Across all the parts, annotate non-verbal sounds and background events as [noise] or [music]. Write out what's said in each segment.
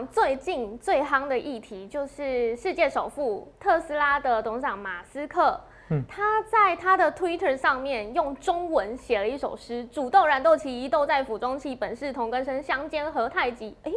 上最近最夯的议题就是世界首富特斯拉的董事长马斯克，嗯他在他的 Twitter 上面用中文写了一首诗：“煮豆燃豆萁，豆在釜中泣，本是同根生，相煎何太急。”哎，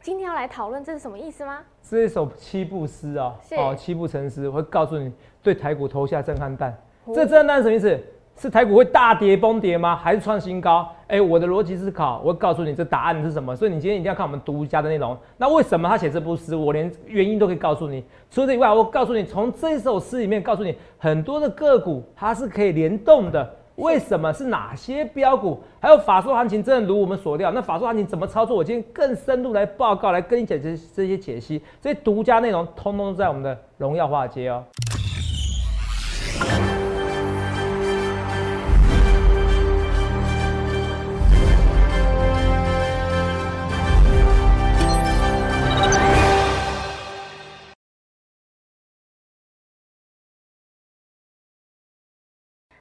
今天要来讨论这是什么意思吗？这一首七步诗啊，是哦，七步成诗，我会告诉你对台股投下震撼弹。哦这震撼弹是什么意思？是台股会大跌崩跌吗？还是创新高？哎、我的逻辑思考，我告诉你这答案是什么。所以你今天一定要看我们独家的内容。那为什么他写这部诗？我连原因都可以告诉你。除了这以外，我告诉你，从这首诗里面告诉你很多的个股它是可以联动的。为什么是哪些标股？还有法说行情，真的如我们所料，那法说行情怎么操作？我今天更深入来报告，来跟你解这这些解析，这些独家内容，通通在我们的荣耀华尔街哦。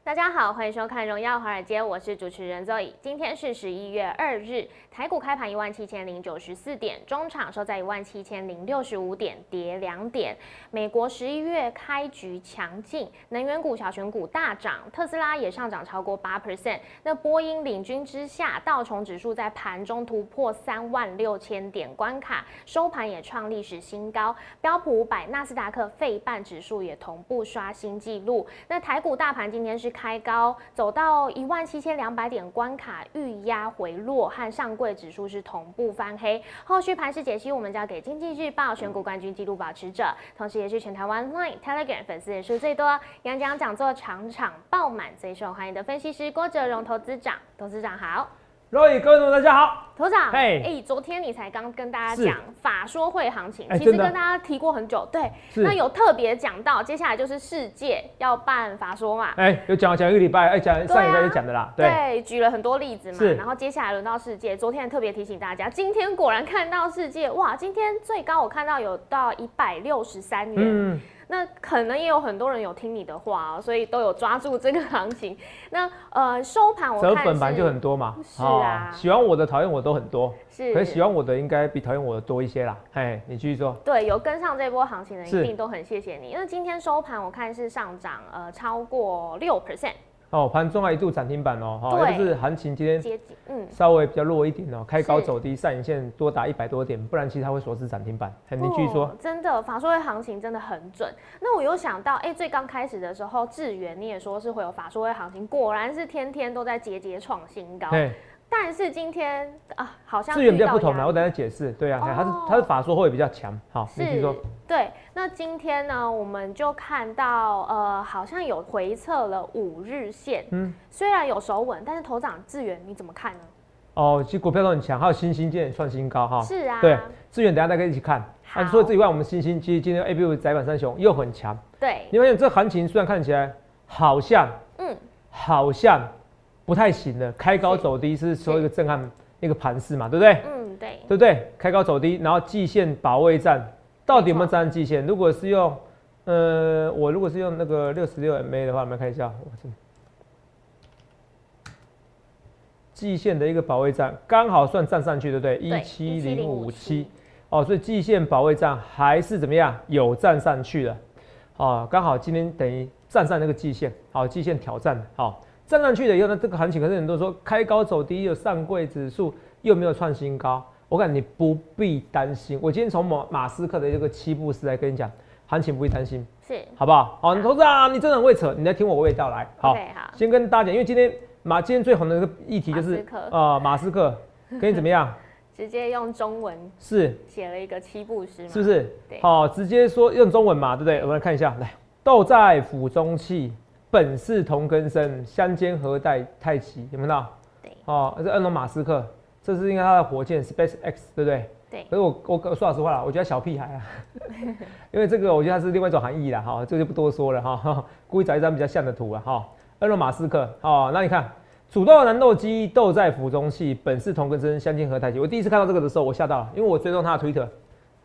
大家好，欢迎收看《荣耀华尔街》，我是主持人 Zoe。今天是十一月二日，台股开盘一万七千零九十四点，中场收在一万七千零六十五点，跌两点。美国十一月开局强劲，能源股、小选股大涨，特斯拉也上涨超过八 percent。那波音领军之下，道琼指数在盘。中突破三万六千点关卡，收盘。也创历史新高。标普五百、纳斯达克、费半指数也同步刷新纪录。那台股大盘今天是开高，走到一万七千两百点关卡，遇压回落，和上柜指数是同步翻黑。后续盘势解析，我们交给经济日报选股冠军纪录保持者，同时也是全台湾 Line、Telegram 粉丝人数最多、演讲讲座场场爆满、最受欢迎的分析师郭哲荣投资长。董事长好。各位同学大家好。头长，哎、嘿昨天你才刚跟大家是。讲法说会行情，其实跟大家提过很久，对，那有特别讲到，接下来就是世界要办法说嘛，哎、有讲讲一个礼拜，哎、讲啊上一拜就讲的啦，对，对，举了很多例子嘛是，然后接下来轮到世界，昨天特别提醒大家，今天果然看到世界，哇，今天最高我看到有到一百六十三元，嗯，那可能也有很多人有听你的话哦，所以都有抓住这个行情。[laughs] 那呃收盘我折看折粉盘就很多嘛，是啊哦喜欢我的、讨厌我都很多，是可是喜欢我的应该比讨厌我的多一些啦。哎，你继续说。对，有跟上这波行情的，是一定都很谢谢你。因为今天收盘我看是上涨呃超过六 percent 哦，盘中还一度涨停板哦，哈、就是行情今天接近，嗯，稍微比较弱一点哦，开高走低，上影线多打一百多点，不然其实它会锁死涨停板。哎，你继续说哦。真的法说会行情真的很准。那我又想到，哎、最刚开始的时候，智源你也说是会有法说会行情，果然是天天都在节节创新高。哎，但是今天啊，好像资源比较不同遇到压啦，我等一下解释。对啊，哎它是哦它是法说会比较强。好，你说。，对。那今天呢，我们就看到，呃，好像有回测了五日线，嗯虽然有守稳，但是头涨资源你怎么看呢？哦，其实股票都很强，还有新兴今天也创新高哈。是啊，对，资源等下大家一起看。好啊，除了这以外，我们新兴其实今天 A B U 窄板三雄又很强。对，你发现这行情虽然看起来好像嗯，好像不太行了，开高走低是说一个震撼那个盘势嘛，对不对？嗯，对，对不对？开高走低，然后季线保卫战到底有没有站季线？如果是用呃，我如果是用那个六十六 MA 的话，我们来看一下，我这季线的一个保卫战刚好算站上去，对不对？一七零五七17057哦，所以季线保卫战还是怎么样？有站上去了，哦，刚好今天等于站上那个季线，好，季线挑战，好，站上去了以后呢，这个行情可是很多人说开高走低，又上柜指数又没有创新高，我感觉你不必担心。我今天从马马斯克的这个七步诗来跟你讲，行情不必担心，是好不好？好，你投资啊，你真的很会扯，你来听我娓娓道来。好好先跟大家讲，因为今天马今天最红的一个议题就是马斯克啊、马斯克跟你怎么样？直接用中文是写了一个七步诗嘛，是不是对？好、直接说用中文嘛，对不对？我们来看一下，来，豆在釜中泣，本是同根生，相煎何太太急？有没有？对哦，这恩隆马斯克，这是应该他的火箭 Space X，对不对？对可是我我我说老实话啦，我觉得小屁孩啊，[laughs] 因为这个我觉得它是另外一种含义啦，哈，这个就不多说了哈，[laughs] 故意找一张比较像的图啊，哈，恩隆马斯克，哦，那你看，煮豆燃豆萁，豆在釜中泣，本是同根生，相煎何太急。我第一次看到这个的时候，我吓到了，因为我追踪他的 Twitter，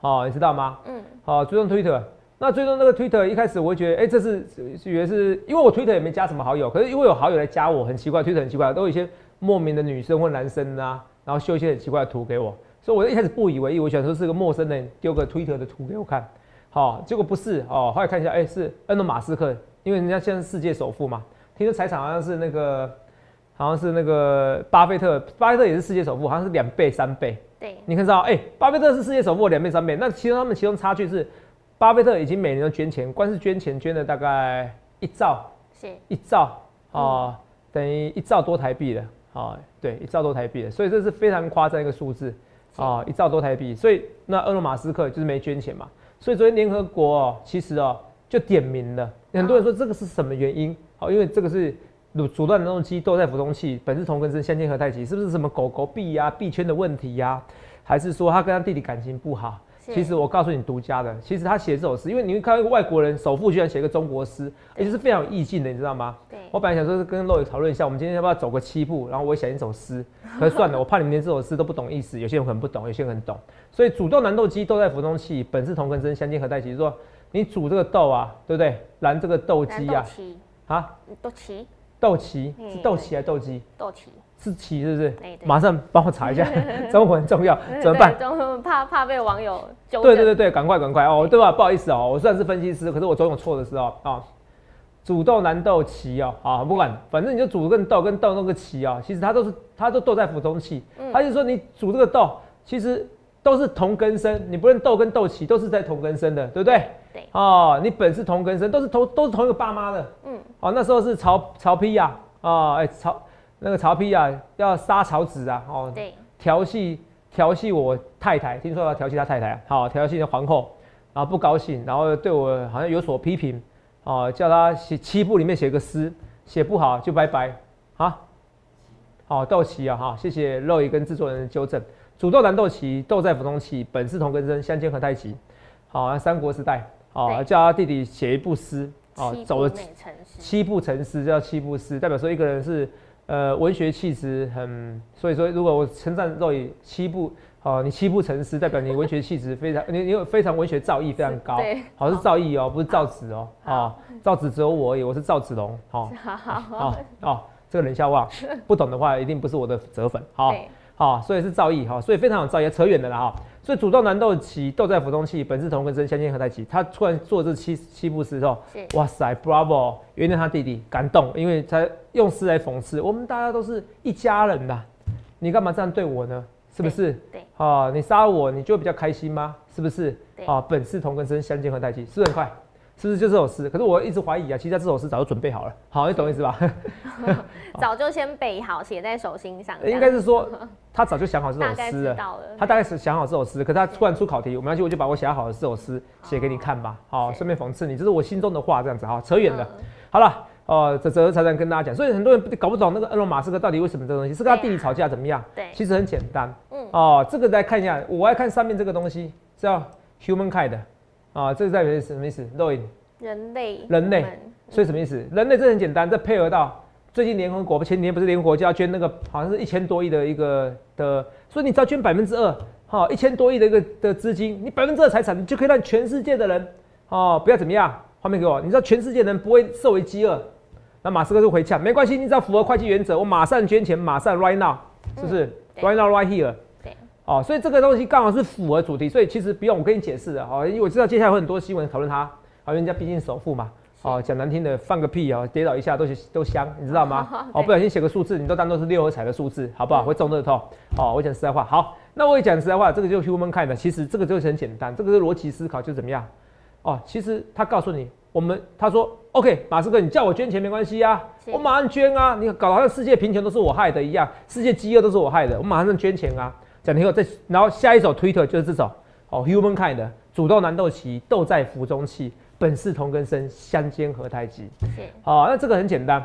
哦，你知道吗？嗯，好、追踪 Twitter。那最终那个 Twitter，一开始我会觉得，哎、这是是以为是因为我 Twitter 也没加什么好友，可是因为有好友来加我，很奇怪，Twitter 很奇怪，都有一些莫名的女生或男生啊，然后秀一些很奇怪的图给我，所以我一开始不以为意，我想说是个陌生人丢个 Twitter 的图给我看，好，结果不是哦，后来看一下，哎，是恩诺马斯克，因为人家现在是世界首富嘛，听说财产好像是那个，好像是那个巴菲特，巴菲特也是世界首富，好像是两倍三倍。对，你看到，哎，巴菲特是世界首富两倍三倍，那其中他们其中差距是，巴菲特已经每年都捐钱，光是捐钱捐了大概一兆，是一兆啊，等于一兆多台币了。啊，对，一兆多台币，所以这是非常夸张一个数字啊，一兆多台币。所以那埃隆马斯克就是没捐钱嘛。所以昨天联合国哦，其实哦就点名了，很多人说这个是什么原因？好，因为这个是阻阻断能动机都在浮动器，本是同根生相煎何太急，是不是什么狗狗币呀、币圈的问题呀？还是说他跟他弟弟感情不好？其实我告诉你，独家的。其实他写这首诗，因为你会看到一个外国人首富居然写个中国诗，而且是非常有意境的，你知道吗？对。我本来想说是跟肉友讨论一下，我们今天要不要走个七步，然后我也写一首诗。[laughs] 可是算了，我怕你们连这首诗都不懂意思，有些人可能不懂，有些人很懂。所以煮豆难豆鸡，豆在釜中泣，本是同根生，相煎何太急。说你煮这个豆啊，对不对？燃这个豆鸡啊，啊，豆萁，豆萁是豆萁还是豆鸡？豆萁。是棋是不是？马上帮我查一下，[laughs] 中文很重要，怎么办？怕怕被网友纠对对对对，赶快赶快哦，对吧？不好意思哦，我虽然是分析师，可是我总有错的时候啊。煮豆难豆棋哦，啊，不管，反正你就煮跟豆跟豆那个棋啊，其实它都是它都豆在釜中气。他就说你煮这个豆，其实都是同根生，你不论豆跟豆棋都是在同根生的，对不对？对。哦，你本是同根生，都是同都是同一个爸妈的。嗯。哦，那时候是曹曹丕呀，啊，哎曹。那个曹丕啊，要杀曹植啊，哦，对，调戏调戏我太太，听说要调戏他太太，好，调戏皇后，然后不高兴，然后对我好像有所批评，哦，叫他写七部里面写个诗，写不好就拜拜，啊，好，斗棋啊，哈，谢谢肉姨跟制作人的纠正，煮豆难斗棋，豆在釜中泣，本是同根生，相煎何太急，好，三国时代，好，叫他弟弟写一部诗，哦，走了七步成诗，叫七步诗，代表说一个人是。呃，文学气质很，所以说如果我称赞肉以七步，哦，你七步成诗，代表你文学气质非常，你你有非常文学造诣非常高，好是造诣哦，不是造纸哦，啊，造纸只有我而已，我是赵子龙，好，好，哦，这个冷笑话，不懂的话一定不是我的折粉，好，好，所以是造诣哈，所以非常有造诣，扯远的了哈。所以主豆南豆起，豆在釜中泣，本是同根生，相煎何太急。他突然做这七七步诗之后，哇塞，bravo！原谅他弟弟感动，因为他用诗来讽刺我们大家都是一家人的，你干嘛这样对我呢？是不是？对，啊，你杀我，你就比较开心吗？是不是？啊，本是同根生，相煎何太急，是不是很快？是不是就这首诗？可是我一直怀疑啊，其实这首诗早就准备好了。好，你懂意思吧？[laughs] 早就先背好，写在手心上。[laughs] 应该是说他早就想好这首诗了。他大概是想好这首诗，可是他突然出考题，没关系，我就把我写好的这首诗写给你看吧。好，顺便讽刺你，这是我心中的话，这样子哈，扯远了。好了，哦，这这才能跟大家讲。所以很多人搞不懂那个恩隆马斯克到底为什么这东西是跟他弟弟吵架怎么样？对，其实很简单。嗯。哦，这个来看一下，我爱看上面这个东西叫 human kind 啊，这是代表什么意思？肉眼。人类，人类，所以什么意思？人类这很简单，这配合到最近联合国前几天不是联合国就要捐那个好像是一千多亿的一个的，所以你只要捐百分之二，哈，一千多亿的一个的资金，你百分之二财产，你就可以让全世界的人，哦，不要怎么样，画面给我，你知道全世界人不会受为饥饿，那马斯克就回呛，没关系，你只要符合会计原则，我马上捐钱，马上 right now，是不是？right now right here，对，哦，所以这个东西刚好是符合主题，所以其实不用我跟你解释的，哦，因为我知道接下来会很多新闻讨论它。好，人家毕竟首富嘛，哦，讲难听的，放个屁哦，跌倒一下都都香，你知道吗？[laughs] 哦，不小心写个数字，你都当做是六合彩的数字，好不好？会中乐透。哦，我讲实在话，好，那我也讲实在话，这个就是 human kind，其实这个就是很简单，这个是逻辑思考，就怎么样？哦，其实他告诉你，我们他说，OK，马斯克，你叫我捐钱没关系啊，我马上捐啊，你搞得好像世界贫穷都是我害的一样，世界饥饿都是我害的，我马上捐钱啊。讲以后再，然后下一首推特就是这首，哦，human kind，煮豆难豆齐，豆在釜中泣。本是同根生，相煎何太急。好，那这个很简单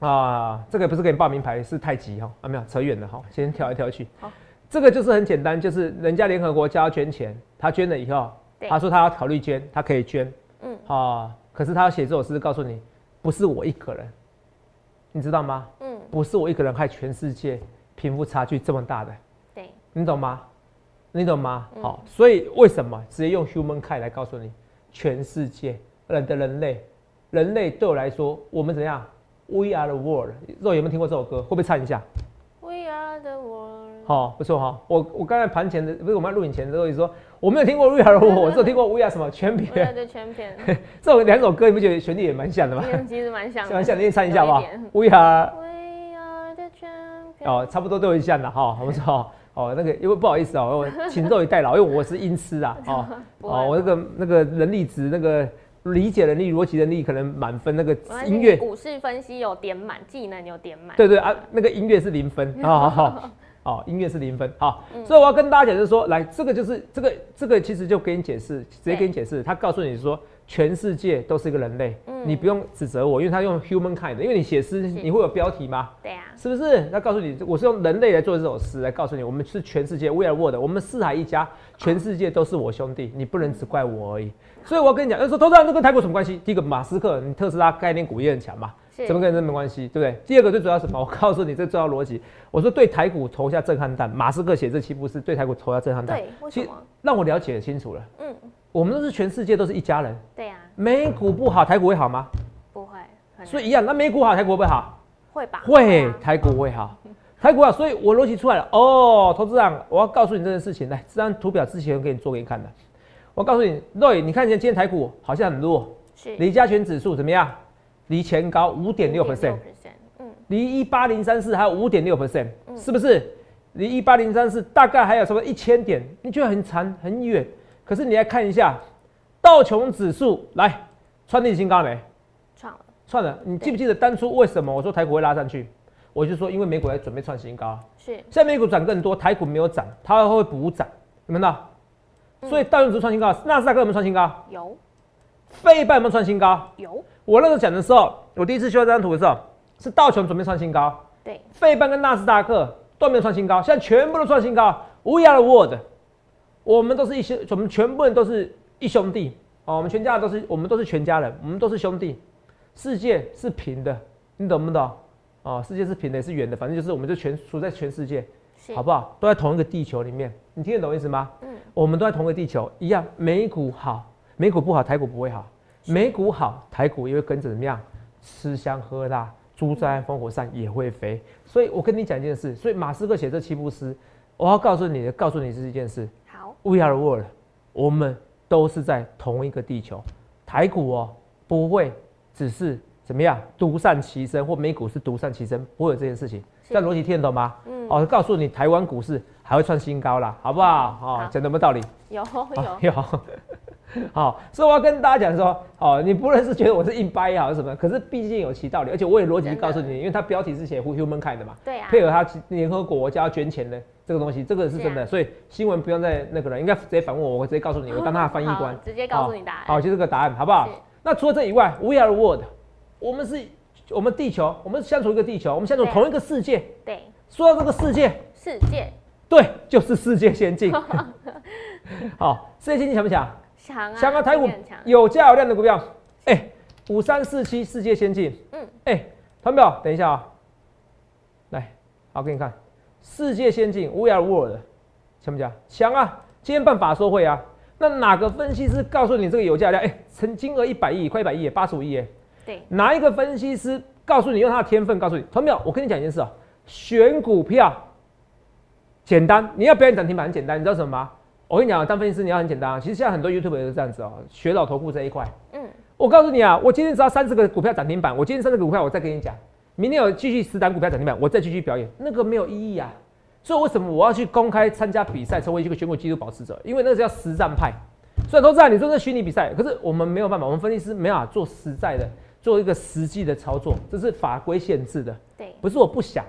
啊，这个不是给你报名牌，是太极哈啊，没有扯远了哈，先跳来跳去。好，这个就是很简单，就是人家联合国叫他捐钱，他捐了以后，他说他要考虑捐，他可以捐，嗯，啊，可是他要写这首诗告诉你，不是我一个人，你知道吗？嗯，不是我一个人害全世界贫富差距这么大的，对，你懂吗？你懂吗？好，所以为什么直接用 human kind 来告诉你？全世界人的人类，人类对我来说，我们怎样？We are the world。肉有没有听过这首歌？会不会唱一下？We are the world。好，不错哈。我我刚才盘前的，不是我们录影前的时候也说，我没有听过 We Are the World，我只有听过 We Are 什么全对篇。对全片，[laughs] 这种两首歌，你不觉得旋律也蛮像的吗？其实蛮像的，蛮像，你也唱一下好不好有一点？We Are We are the champions 哦，差不多都有像的哈，不错哦。那个因为不好意思哦，我情窦已代劳，因为我是音痴啊，哦 [laughs] 哦，我那个那个能力值那个理解能力、逻辑能力可能满分，那个音乐股市分析有点满，技能有点满。对对啊，那个音乐是零分，[laughs] 好好好，哦，音乐是零分，好，所以我要跟大家讲就是说，来，这个就是这个这个其实就给你解释，直接给你解释，他告诉你说，全世界都是一个人类，你不用指责我，因为他用 human kind，因为你写诗你会有标题吗？对啊，是不是？那告诉你，我是用人类来做这首诗来告诉你，我们是全世界 We are world，我们四海一家，全世界都是我兄弟，你不能只怪我而已。所以我要跟你讲，就是说，投资人这跟台股什么关系？第一个，马斯克，你特斯拉概念股也很强嘛，怎么跟这没关系，对不对？第二个最主要是什么？我告诉你这重要逻辑，我说对台股投下震撼弹，马斯克写这七步诗对台股投下震撼弹，对，为什么？让我了解清楚了，嗯，我们都是全世界都是一家人，对啊，美股不好，台股会好吗？不会，所以一样，那美股好，台股会不会好？会吧？会啊，台股会好，台股好，所以我逻辑出来了。哦，投资长，我要告诉你这件事情，来，这张图表之前我给你做给你看的。我告诉你，Roy，你看见今天台股好像很弱，是离加权指数怎么样？离前高五点六 percent，嗯，离一八零三四还有五点六 percent，是不是？离一八零三四大概还有什么一千点？你觉得很长很远，可是你来看一下道琼指数，来创历史新高没？创了，创了，你记不记得当初为什么我说台股会拉上去？我就说因为美股在准备创新高，是现在美股涨更多，台股没有涨，它会补涨，有没有看到？所以道琼指数创新高，纳斯达克有没有创新高？有费半有没有创新高？有，我那时候讲的时候，我第一次修这张图的时候，是道琼准备创新高，对，费半跟纳斯达克都没有创新高，现在全部都创新高。We are the world，我们都是一些，我们全部人都是一兄弟哦，我们全家都是，我们都是全家人，我们都是兄弟。世界是平的，你懂不懂？哦，世界是平的，也是圆的，反正就是我们就全处在全世界，好不好？都在同一个地球里面，你听得懂意思吗？嗯，我们都在同一个地球，一样。美股好，美股不好，台股不会好；美股好，台股也会跟着怎么样？吃香喝辣，猪在烽火上也会飞。所以我跟你讲一件事，所以马斯克写这七步诗，我要告诉你的，告诉你是一件事好，：We are world，我们都是在同一个地球。台股哦，不会只是怎么样独善其身，或美股是独善其身，不会有这件事情。是这样逻辑听得懂吗？嗯，哦，告诉你台湾股市还会创新高啦，好不好？哦好，讲的有没有道理？有哦 [laughs] 有，有。好，所以我要跟大家讲说，哦，你不论是觉得我是硬掰也好什么，可是毕竟有其道理，而且我也逻辑告诉你，因为它标题是写 human kind 的嘛，对啊，配合它联合国家捐钱的这个东西，这个是真的，啊所以新闻不用再那个了，应该直接反问我，我直接告诉你，我当他的翻译官，直接告诉你答案。好，就这个答案，好不好？那除了这以外，We are world，我们是我们地球，我们相处一个地球，我们相处同一个世界。对，说到这个世界，世界对，就是世界先进。[laughs] 好，世界先进强不强？强啊，强啊！台股有价有量的股票，哎、五三四七世界先进，嗯，哎、团表，等一下啊，来，好给你看，世界先进，We are world，强不强？强啊！今天办法说会啊，那哪个分析师告诉你这个油价量？哎、成金额一百亿，快一百亿，八十五亿，哎，对，哪一个分析师告诉你用他的天分告诉你？团友，我跟你讲一件事啊，选股票简单，你要表演涨停板很简单，你知道什么吗？我跟你讲啊，当分析师你要很简单啊。其实现在很多 YouTube 也是这样子哦，学老头部这一块。嗯，我告诉你啊，我今天只要三十个股票涨停板，我今天三十个股票，我再跟你讲，明天有继续十档股票涨停板，我再继续表演，那个没有意义啊。所以为什么我要去公开参加比赛，成为一个全国纪录保持者？因为那是叫实战派。虽然都知道你说这虚拟比赛，可是我们没有办法，我们分析师没办法做实在的，做一个实际的操作，这是法规限制的。对，不是我不想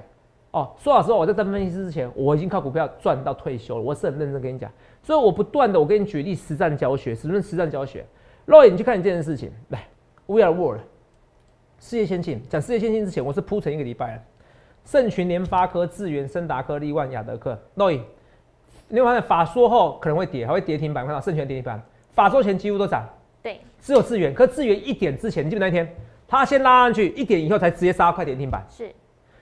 哦。说老实话，我在当分析师之前，我已经靠股票赚到退休了，我是很认真跟你讲。所以我不断的，我跟你举例实战教学，什么是实战教学？肉眼你去看一件事情，来，We are world，世界先进。讲世界先进之前，我是铺成一个礼拜了。盛群、联发科、智源、森达科、力万、雅德克。诺伊，你会发现法说后可能会跌，还会跌停板，看到盛群跌停板，法说前几乎都涨。对，只有智源，可智源一点之前，你记得那一天，它先拉上去，一点以后才直接杀快跌停板。是，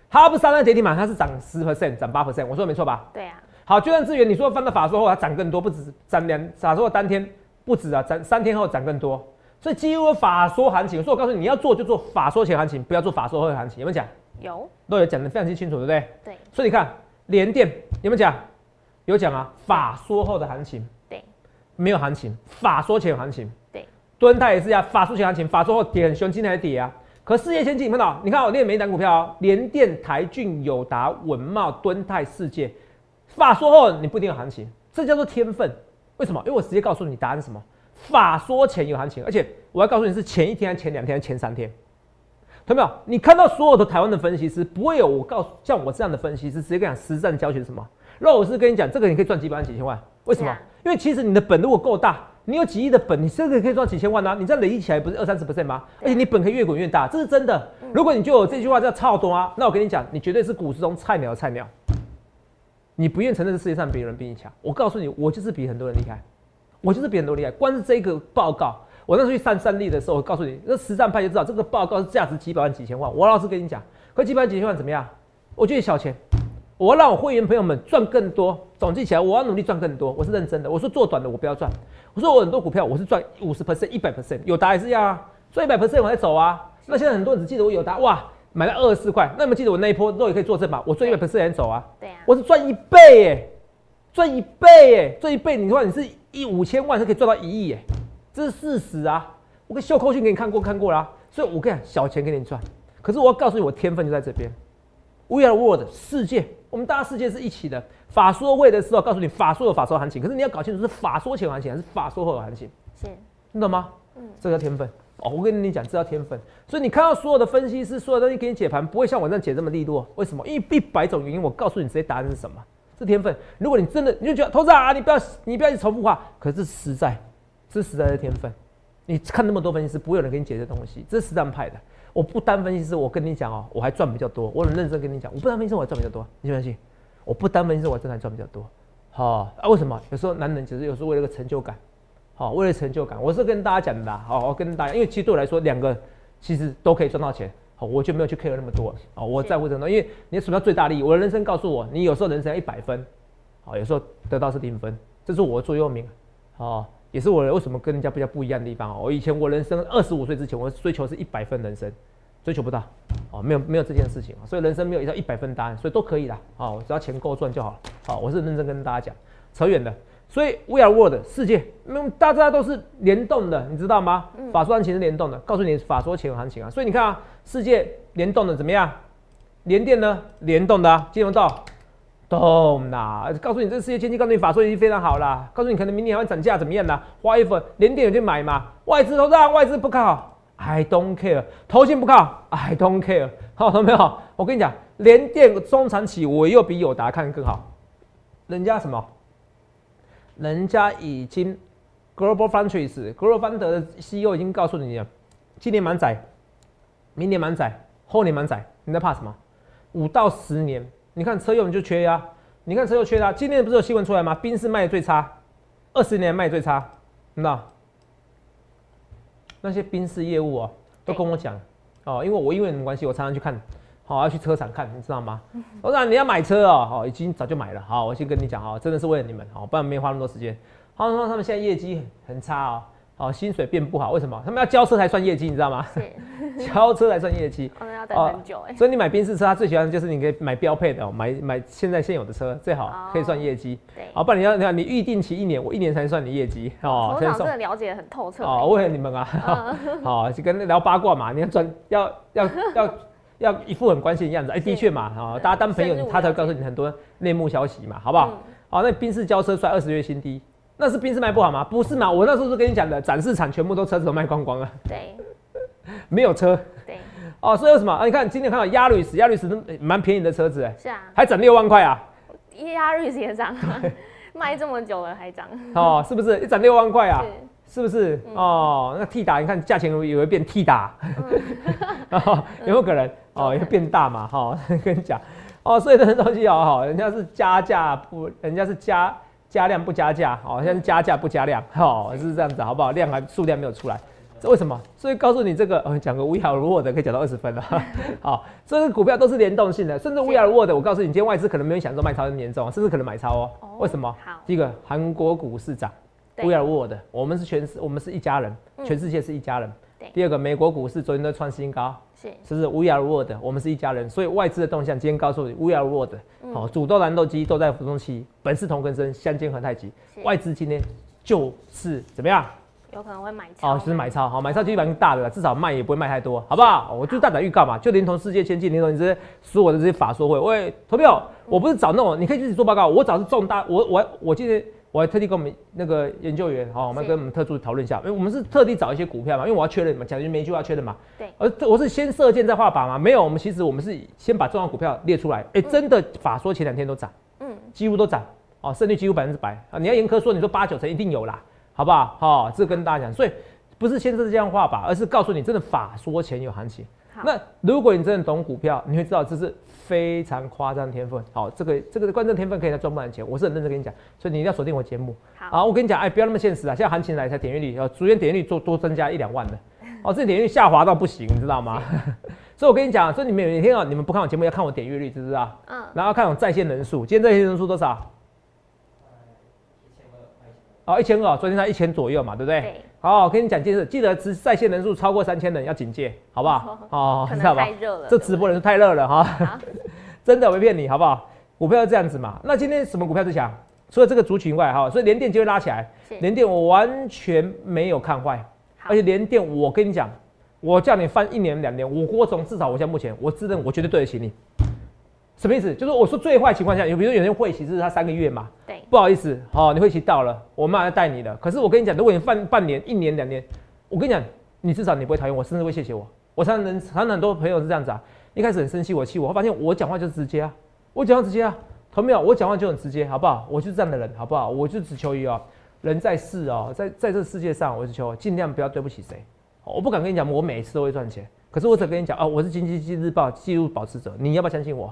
它不是杀那跌停板，它是涨十 percent，涨八 percent，我说的没错吧？对啊，好，就算智源，你说翻到法说后它涨更多，不止涨两法说当天不止啊，涨三天后涨更多，所以几乎有法说行情。所以我告诉你，你要做就做法说前行情，不要做法说后行情。有没有讲？有，都有讲的非常清楚，对不对？对，所以你看，联电有没有讲？有讲啊，法说后的行情，对，没有行情，法说前行情，对，敦泰也是啊，法说前行情，法说后跌很凶，今天还跌啊。可事业先进，你看到？你看我练每一档股票哦，联电、台骏、友达、文茂、敦泰、世界，法说后你不一定有行情，这叫做天分。为什么？因为我直接告诉你答案是什么？法说前有行情，而且我要告诉你是前一天、前两天、前三天。看到没有？你看到所有的台湾的分析师，不会有我告诉像我这样的分析师直接跟你讲实战教学是什么？那我是跟你讲，这个你可以赚几百万、几千万。为什么？因为其实你的本如果够大，你有几亿的本，你这个可以赚几千万啊！你这样累积起来不是二三十 percent 吗？而且你本可以越滚越大，这是真的。如果你就有这句话叫超多啊，那我跟你讲，你绝对是股市中菜鸟的菜鸟。你不愿承认这世界上别人比你强，我告诉你，我就是比很多人厉害，我就是比很多厉害。光是这个报告。我那时候去上三立的时候，我告诉你，那实战派就知道这个报告是价值几百万、几千万。我老实跟你讲，可几百万、几千万怎么样？我觉得小钱。我要让我会员朋友们赚更多，总计起来我要努力赚更多。我是认真的。我说做短的我不要赚。我说我很多股票我是赚五十 percent、一百 percent，有达也是啊，赚一百 percent 我才走啊。那现在很多人只记得我有达，哇，买了二十四块，那你们记得我那一波肉也可以做正吧？我赚一百 percent 才走啊。对啊。我是赚一倍耶，赚一倍耶，赚一倍。你说你是一五千万是可以赚到一亿耶，这是事实啊。我跟秀扣讯给你看过看过啦，所以我跟你讲小钱给你赚，可是我要告诉你，我天分就在这边。We are world 世界，我们大家世界是一起的。法说会的时候告诉你法说有法说行情，可是你要搞清楚是法说前行情还是法说后的行情，是，你懂吗？嗯，这叫天分哦。我跟你讲，这叫天分。所以你看到所有的分析师，所有东西给你解盘，不会像我这样解这么利落。为什么？因为一百种原因，我告诉你直接答案是什么？是天分。如果你真的你就觉得投资啊，你不要你不要去重复话，可是实在，是实在的天分。你看那么多分析师，不会有人给你解这东西，这是实战派的。我不单分析师，我跟你讲哦，我还赚比较多。我很认真跟你讲，我不单分析师我还赚比较多，你相信？我不单分析师我真的还赚比较多。好啊，为什么？有时候男人其实有时候为了个成就感，好，为了成就感，我是跟大家讲的。好，我跟大家，因为其实对我来说，两个其实都可以赚到钱。好，我就没有去 care 那么多。啊，我在乎什么？因为你什么叫最大利益？我的人生告诉我，你有时候人生要一百分，好，有时候得到是零分，这是我的座右铭。好。也是我为什么跟人家比较不一样的地方哦。我以前我人生二十五岁之前，我追求是一百分人生，追求不到哦，没有没有这件事情啊，所以人生没有一条一百分答案，所以都可以的哦，只要钱够赚就好了。好，我是认真跟大家讲，扯远了。所以 We are world 世界，那大家都是联动的，你知道吗？法说行情是联动的，告诉你法说前有行情啊。所以你看啊，世界联动的怎么样？联电呢？联动的金融道。动啦，告诉你这个世界经济，告诉你法说已经非常好啦。告诉你可能明年还会涨价，怎么样啦？花一份联电有去买吗？外资投资外资不靠，I don't care。投信不靠，I don't care。好，懂没有？我跟你讲，联电中长期我又比友达看更好。人家什么？人家已经 Global Foundries，Global Fund 的 CEO 已经告诉你了，今年满载，明年满载，后年满载，你在怕什么？五到十年。你看车用就缺呀，你看车又缺它。今年不是有新闻出来吗？宾士卖的最差，二十年卖最差，知道？那些宾士业务哦，都跟我讲哦，因为我因为什么关系，我常常去看，好要去车厂看，你知道吗？我说你要买车哦，好已经早就买了，好我先跟你讲哦，真的是为了你们，好不然没花那么多时间。好，说他们现在业绩很差哦。哦，薪水变不好，为什么？他们要交车才算业绩，你知道吗？[laughs] 交车才算业绩。[laughs] 他们要等很久哎。所以你买宾士车，他最喜欢的就是你可以买标配的，买买现在现有的车最好可以算业绩。对。好，不然你要你看你预定期一年，我一年才算你业绩哦。我想真的了解很透彻。哦，为了你们啊，好 [laughs] 就跟聊八卦嘛，你要专要要要要一副很关心的样子。哎，的确嘛，啊，大家当朋友，他才会告诉你很多内幕消息嘛，好不好？好，那宾士交车摔二十月新低。那是宾士卖不好吗？不是嘛！我那时候是跟你讲的，展示场全部都车子都卖光光了。对，[laughs] 没有车。对。哦，所以为什么啊？你看今天看到亚瑞斯，亚瑞斯都蛮便宜的车子哎。是啊。还涨六万块啊！亚瑞斯也涨，[laughs] 卖这么久了还涨。哦，是不是一涨六万块啊？是不是？哦，那 T 打你看价钱也会变 T 打，[laughs] 有没有可能？哦，也会变大嘛？哈，[laughs] 跟你讲。哦，所以这些东西哦，好，人家是加价不？人家是加。加量不加价，哦，现在加价不加量，哦，是这样子，好不好？量还数量没有出来，这为什么？所以告诉你这个，讲个 We are World 可以讲到二十分了，[laughs] 好，这个股票都是联动性的，甚至 We are World，我告诉你，今天外资可能没有想说卖超那么严重，甚至可能买超哦。为什么？好，第一个韩国股市涨，We are World，我们是全世，我们是一家人，全世界是一家人。第二个，美国股市昨天都创新高，是。是不是？We are world，我们是一家人，所以外资的动向今天告诉你，We are world，好、嗯主豆蓝豆机都在浮动期，本是同根生，相煎何太急。外资今天就是怎么样？有可能会买超哦，是买超，好，买超几率蛮大的，至少卖也不会卖太多，好不好？我就大胆预告嘛，就连同世界先进，连同你这些所有的这些法说会，喂，投票，我不是找那种，你可以自己做报告，我找是重大，我我我今天我还特地跟我们那个研究员，好，我们跟我们特助讨论一下，因为我们是特地找一些股票嘛，因为我要确认嘛，讲句每一句话要确认嘛，对而我是先射箭再画靶嘛，没有，我们其实我们是先把重要股票列出来，哎，真的法说前两天都涨。嗯，几乎都涨哦，胜率几乎百分之百啊！你要严苛说，你说八九成一定有啦，好不好？好、这跟大家讲，所以不是先是这样画靶，而是告诉你真的法说前有行情。好，那如果你真的懂股票，你会知道这是非常夸张的天分。好，这个这个观众天分可以来赚不完钱，我是很认真跟你讲，所以你一定要锁定我节目。好，好，我跟你讲，哎，不要那么现实啊！现在行情来才点阅率，呃，逐渐点阅率多多增加一两万的，[laughs] 哦，这点阅率下滑到不行，你知道吗？[laughs] 所以我跟你讲，所以你们每天啊，你们不看我节目，要看我点阅率，知不知道？嗯，然后看我在线人数，今天在线人数多少？哦，一千二，昨天才一千左右嘛，对不对？对，好，我跟你讲件事，记得直在线人数超过三千人要警戒，好不好？哦，可知道吧能太？热了，这直播人数太热了哈，[laughs] 真的我没骗你，好不好？股票是这样子嘛？那今天什么股票最强？除了这个族群外，哈，所以联电就会拉起来。是，联电我完全没有看坏，而且联电我跟你讲，我叫你翻一年两年，我郭总至少我现在目前我自认我绝对对得起你。什么意思？就是我说最坏情况下，有比如有人会期是他三个月嘛，对，不好意思，好、你会期到了，我马上带你了。可是我跟你讲，如果你半半年、一年、两年，我跟你讲，你至少你不会讨厌我，甚至会谢谢我。我常常常常很多朋友是这样子啊，一开始很生气，我气我，后发现我讲话就直接啊，我讲话直接啊，同没有？我讲话就很直接，好不好？我就是这样的人，好不好？我就只求于哦，人在世哦，在在这世界上，我只求尽量不要对不起谁。我不敢跟你讲，我每一次都会赚钱，可是我只跟你讲啊，我是经济日报记录保持者，你要不要相信我？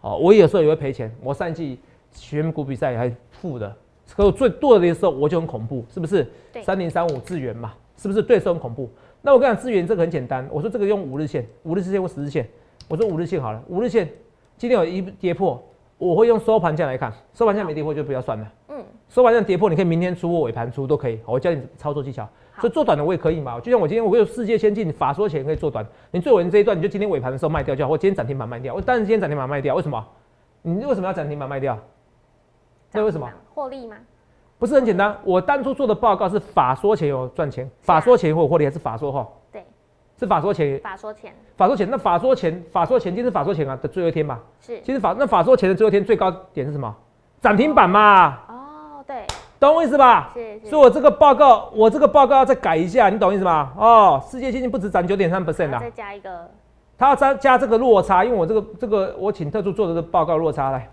哦，我有时候也会赔钱，我上一季选股比赛还负的，可我最多的时候我就很恐怖，是不是？三零三五资源嘛，是不是对手很恐怖？那我跟你讲，资源这个很简单，我说这个用五日线、五日线或十日线，我说五日线好了，五日线今天有一跌破，我会用收盘价来看，收盘价没跌破就不要算了。嗯，收盘价跌破，你可以明天出或尾盘出都可以，我教你操作技巧。所以做短的我也可以嘛，就像我今天我有世界先进法说前可以做短，你做完这一段你就今天尾盘的时候卖掉就好，或今天涨停板卖掉。我当然今天涨停板卖掉，为什么？你为什么要涨停板卖掉？那为什么涨？获利吗？不是很简单，我当初做的报告是法说前有赚钱，法说前会有获利，还是法说后？对，是法说前，法说前法说前。那法说前，法说前今天是法说前啊的最后一天嘛？是，其实法那法说前的最后一天最高点是什么？涨停板嘛，哦，对，懂我意思吧？是是，所以我这个报告，我这个报告要再改一下，你懂意思吗？哦，世界经济不止涨九点三 percent 啊然后再，加一个它要加加这个落差，因为我这个这个我请特助做的这个报告落差来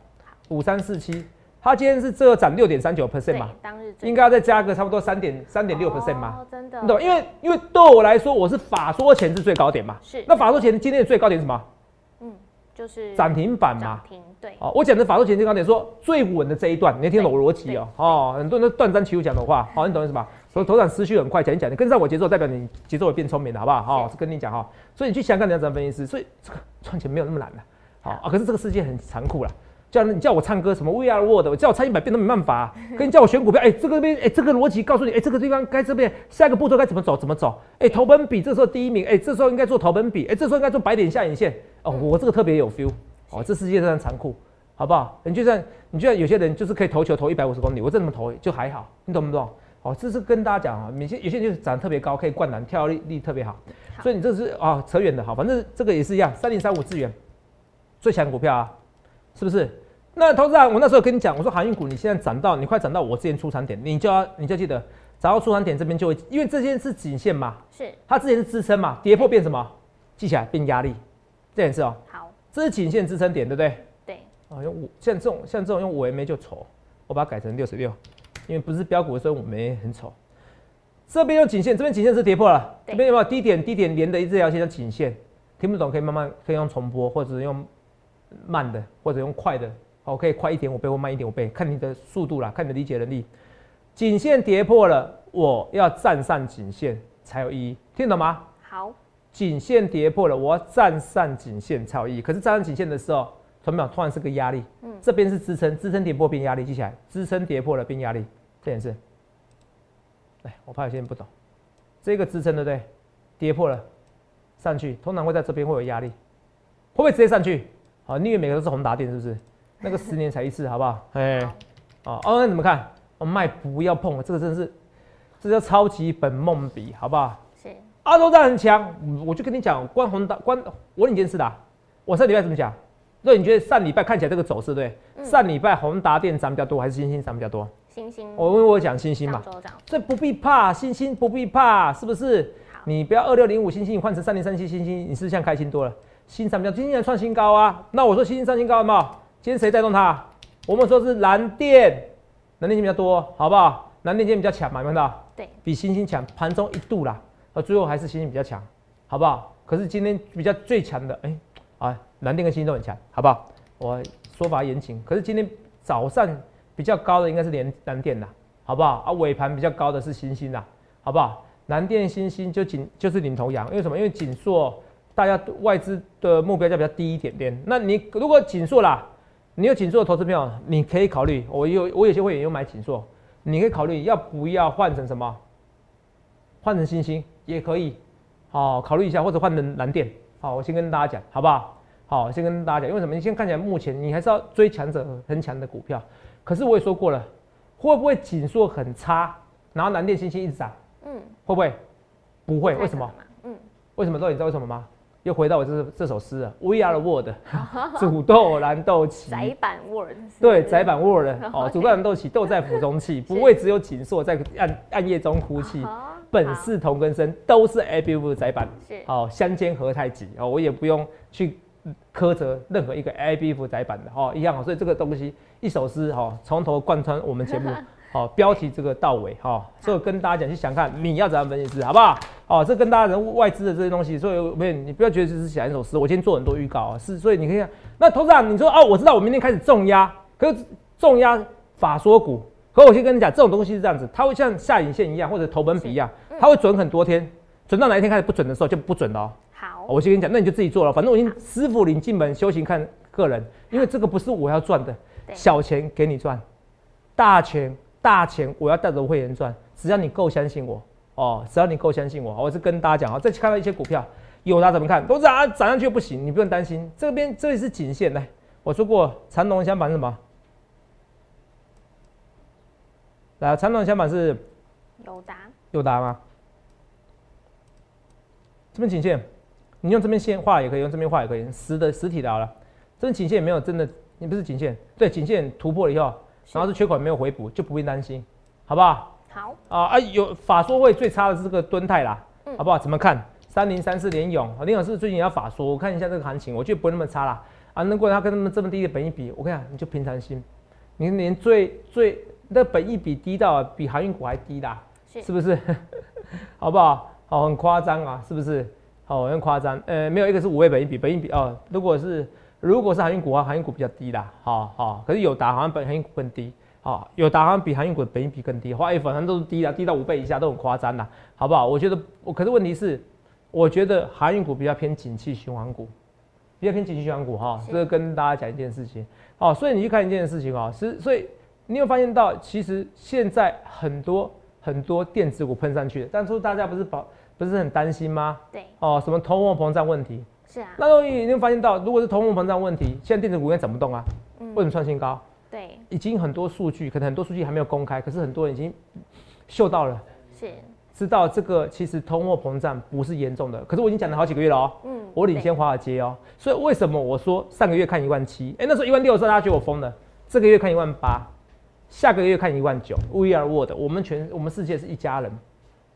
五三四七，它今天是这个涨六点三九 percent 对嘛，当日应该要再加个差不多三点三点六 percent 嘛，哦，真的，你懂？因为因为对我来说，我是法说前是最高点嘛，是那法说前今天的最高点是什么？嗯，就是涨停板嘛涨。停，对，哦，我讲的法说前最高点说最稳的这一段，你要听懂我逻辑哦。哦，很多人都断章取义讲的话，好、你懂意思吧？所以头长思绪很快，讲一讲，你跟上我节奏，代表你节奏会变聪明了，好不好？好、是是跟你讲哈、所以你去想看你要怎么分析师，所以这个赚钱没有那么难的，好啊。可是这个世界很残酷啦，叫你叫我唱歌什么 We Are World，我叫我唱一百遍都没办法、啊。[laughs] 跟你叫我选股票，哎、这个边，哎、这个逻辑告诉你，哎、这个地方该这边下一个步骤该怎么走，怎么走？哎、投本比这时候第一名，哎、这时候应该做投本比，哎、这时候应该做白点下影线。哦，我这个特别有 feel。哦，这世界真的残酷，好不好？你就算你就算有些人就是可以投球投一百五十公里，我这么投就还好，你懂不懂？哦，这是跟大家讲啊，有些有些人就是长得特别高，可以灌篮，跳力力特别好，好所以你这是啊扯远的，好，反正这个也是一样，三零三五资源最强股票啊，是不是？那投资人，我那时候跟你讲，我说航运股你现在涨到，你快涨到我之前出场点，你就要你就要记得涨到出场点这边就会，因为这件是颈线嘛，是它之前是支撑嘛，跌破变什么？记起来变压力，这件事哦，好，这是颈线支撑点，对不对？对，啊，用五像这种像这种用五 MA 就丑，我把它改成六十六，因为不是标股，所以五 MA 很丑。这边用颈线，这边颈线是跌破了，对这边有没有低点低点连的一这条线叫颈线？听不懂可以慢慢可以用重播，或者用慢的，或者用快的，好，可以快一点五倍或慢一点五倍，看你的速度啦，看你的理解能力。颈线跌破了，我要站上颈线才有意义，听懂吗？好，颈线跌破了，我要站上颈线才有意义。可是站上颈线的时候，同学们？突然是个压力，嗯这边是支撑，支撑跌破变压力，记起来，支撑跌破了变压力，这件事。哎，我怕有些人不懂，这个支撑对不对？跌破了，上去，通常会在这边会有压力，会不会直接上去？好，你以为每个都是宏达电是不是？[laughs] 那个十年才一次，好不好？哎，哦，哦，那怎么看？我卖不要碰，这个真的是，这叫超级本梦比，好不好？是。阿多站很强，我就跟你讲，关宏达关，我问你件事的，我上礼拜怎么讲？所以你觉得上礼拜看起来这个走势对？上礼拜宏达电涨比较多，还是星星涨比较多？星星。我问我讲星星嘛，这不必怕，星星不必怕，是不是？你不要二六零五星星换成三零三七星星，你是不是开心多了？新涨比较，今天创新高啊！那我说星星创新高了没有？今天谁带动它？我们说是蓝电，蓝电比较多，好不好？蓝电今天比较强嘛，有看到？对，比星星强，盘中一度啦，而最后还是星星比较强，好不好？可是今天比较最强的，哎，啊。蓝电跟星星都很强，好不好？我说法严谨。可是今天早上比较高的应该是连蓝电啦，好不好？啊，尾盘比较高的是星星啦，好不好？蓝电、星星就紧就是领头羊，因为什么？因为紧缩，大家外资的目标价比较低一点点。那你如果紧缩啦，你有紧缩的投资票，你可以考虑。我有我有些会员有买紧缩，你可以考虑要不要换成什么？换成星星也可以，好考虑一下，或者换成蓝电。好，我先跟大家讲，好不好？好，先跟大家讲，因为什么？你现在看起来目前你还是要追强者很强的股票，可是我也说过了，会不会紧缩很差，然后蓝电星星一直涨？嗯，会不会？不会，为什么？嗯，为什么？都你知道为什么吗？又回到我这这首诗啊，We are the world，[laughs] [laughs] 煮豆燃豆萁。窄板 Word。对，窄版 Word 哦，煮豆燃豆萁，豆在釜中泣，[laughs] 不会只有锦瑟在暗暗夜中哭泣，本是同根生，都是 A B U 窄板。是，哦，相煎何太急哦，我也不用去。苛责任何一个 A B F 窄版的哈一样所以这个东西一首诗哈从头贯穿我们节目好标题这个到尾哈，所以跟大家讲去想看你要怎样分析诗好不好？哦，这跟大家人物外资的这些东西，所以没有你不要觉得只是写一首诗，我今天做很多预告啊，是所以你可以看那头长你说哦我知道我明天开始重压，可是重压法说股，可我先跟你讲这种东西是这样子，它会像下影线一样或者头本比一样，它会准很多天，准到哪一天开始不准的时候就不准了哦。我先跟你讲，那你就自己做了。反正我已经师傅领进门，修行看个人。因为这个不是我要赚的，小钱给你赚，大钱大钱我要带着会员赚。只要你够相信我哦，只要你够相信我，我是跟大家讲啊。再看到一些股票，有它怎么看？都涨涨上去不行，你不用担心。这边这里是颈线，来，我说过长龙相反是什么？来，长龙相反是有达，有达吗？这边颈线。你用这边线画也可以，用这边画也可以，实的实体的好了。这边颈线也没有真的，你不是颈线，对，颈线突破了以后，然后是缺口没有回补，就不必担心，好不好？好啊啊，有法说会最差的是这个蹲泰啦，好不好？怎么看？三零三四联勇，联勇是最近要法说，我看一下这个行情，我觉得不会那么差啦。啊，如果他跟他们这么低的本益比，我跟你讲，你就平常心，你连最最那本益比低到比航运股还低啦，是不是？[laughs] 好不好？好，很夸张啊，是不是？好，有点夸张，呃，没有一个是五倍本益比，本益比哦。如果是如果是航运股的话，航运股比较低啦，好好。可是有达好像比航运股更低，好，有达好像比航运股的本一比更低，华为反正都是低的，低到五倍以下都很夸张啦，好不好？我觉得，我可是问题是，我觉得航运股比较偏景气循环股，比较偏景气循环股哈。这个跟大家讲一件事情，好，所以你去看一件事情啊，是所以你有发现到，其实现在很多很多电子股喷上去的，当初大家不是保。不是很担心吗？对，哦，什么通货膨胀问题？是啊。那你已经发现到，如果是通货膨胀问题，现在电子股应该怎么动啊？嗯。为什么创新高？对。已经很多数据，可能很多数据还没有公开，可是很多人已经嗅到了。是。知道这个其实通货膨胀不是严重的，可是我已经讲了好几个月了哦。嗯。我领先华尔街哦，所以为什么我说上个月看一万七？哎，那时候一万六的时候大家觉得我疯了。这个月看一万八，下个月看一万九。We are world，我们全我们世界是一家人。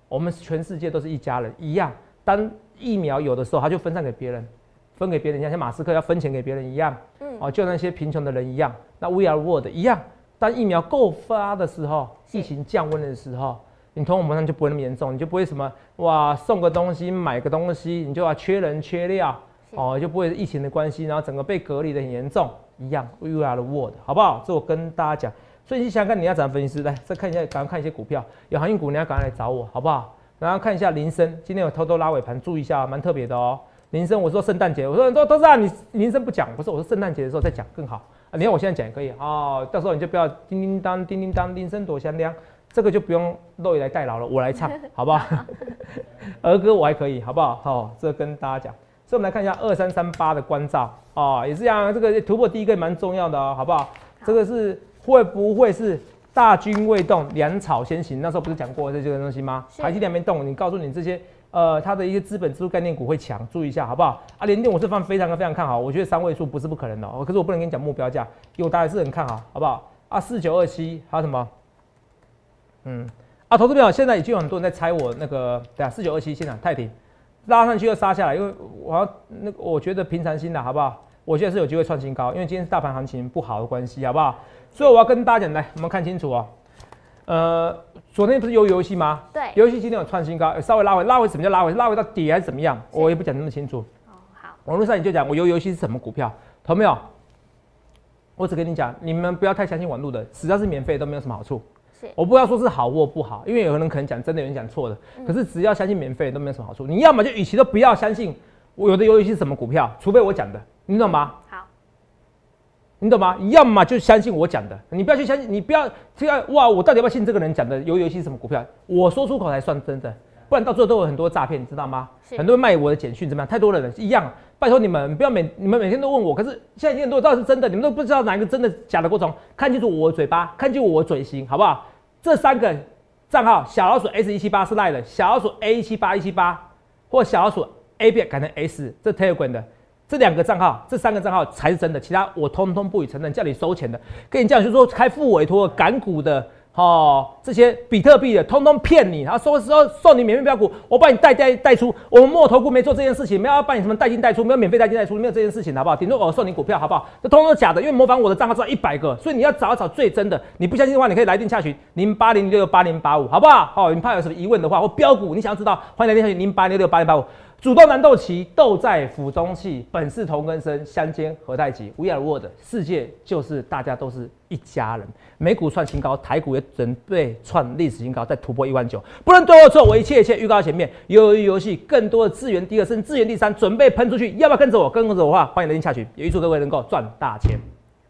我们全世界都是一家人，一样。当疫苗有的时候，他就分散给别人，分给别人，像像马斯克要分钱给别人一样。嗯，哦，就那些贫穷的人一样。那 We are world 一样。当疫苗够发的时候，疫情降温的时候，你通货膨胀就不会那么严重，你就不会什么哇送个东西买个东西，你就要缺人缺料，哦，就不会疫情的关系，然后整个被隔离的很严重一样。We are the world，好不好？这我跟大家讲。所以你想看你要怎样分析师来再看一下，赶快看一些股票，有航运股你要赶快来找我，好不好？然后看一下林森，今天有偷偷拉尾盘，注意一下，蛮特别的哦。林森，我说圣诞节，我说都都知道你林森不讲，不是我说圣诞节的时候再讲更好啊。你看我现在讲也可以哦，到时候你就不要叮叮当叮叮当，铃声多响亮，这个就不用露雨来代劳了，我来唱，好不好？[laughs] 儿歌我还可以，好不好？好，这跟大家讲。所以我们来看一下二三三八的关照啊，也是这样，这个突破第一个蛮重要的哦，好不好？这个是会不会是大军未动，粮草先行？那时候不是讲过这些东西吗？台积电没动，你告诉你这些呃，它的一些资本支出概念股会强，注意一下好不好？啊，联电我是放非常非常看好，我觉得三位数不是不可能的，可是我不能跟你讲目标价，因为我大家是很看好，好不好？啊，四九二七还有什么？嗯，啊，投资朋友，现在已经有很多人在猜我那个，对啊，四九二七现在太平拉上去又杀下来，因为我要那个，我觉得平常心的好不好？我现在是有机会创新高，因为今天是大盘行情不好的关系，好不好？所以我要跟大家讲，来，我们看清楚哦。呃，昨天不是有游戏吗？对，游戏今天有创新高，稍微拉回，拉回什么叫拉回？拉回到底还是怎么样？我也不讲那么清楚。哦，好。网络上你就讲我游游戏是什么股票，懂没有？我只跟你讲，你们不要太相信网络的，只要是免费都没有什么好处。我不要说是好或不好，因为有人可能讲真的，有人讲错的。可是只要相信免费都没有什么好处。你要么就与其都不要相信我有的游戏是什么股票，除非我讲的，你懂吗？好，你懂吗？要么就相信我讲的，你不要去相信，你不要这样哇！我到底要不要信这个人讲的游游戏是什么股票？我说出口才算真的，不然到最后都有很多诈骗，你知道吗？很多人卖我的简讯怎么样？太多人一样。拜托你们不要每你们每天都问我，可是现在很多人到底是真的，你们都不知道哪一个真的假的过程。看清楚我嘴巴，看清楚我嘴型，好不好？这三个账号，小老鼠 S 一七八是赖的，小老鼠 A 一七八一七八，或小老鼠 A 变改成 S，这 Telegram 的这两个账号，这三个账号才是真的，其他我通通不予承认，叫你收钱的，跟你讲就是说开副委托港股的。哦，这些比特币的通通骗你，然后说说送你免费标股，我帮你带带带出。我们墨投顾没做这件事情，没有帮你什么带进带出，没有免费带进带出，没有这件事情，好不好？顶多我送你股票，好不好？这通通假的，因为模仿我的账号赚一百个，所以你要找一找最真的。你不相信的话，你可以来电下询零八零六六八零八五，好不好？好，你怕有什么疑问的话，或标股你想要知道，欢迎来电下询零八六六八零八五。主动难斗齐，斗在府中泣，本是同根生，相煎何太急。We are world，世界就是大家都是一家人。美股创新高，台股也准备创历史新高，再突破一万九。不能对我错，我一切一切预告前面。由于游戏更多的资源，第二甚至资源第三，准备喷出去，要不要跟着我？跟着我的话，欢迎来电下去，也预祝各位能够赚大钱。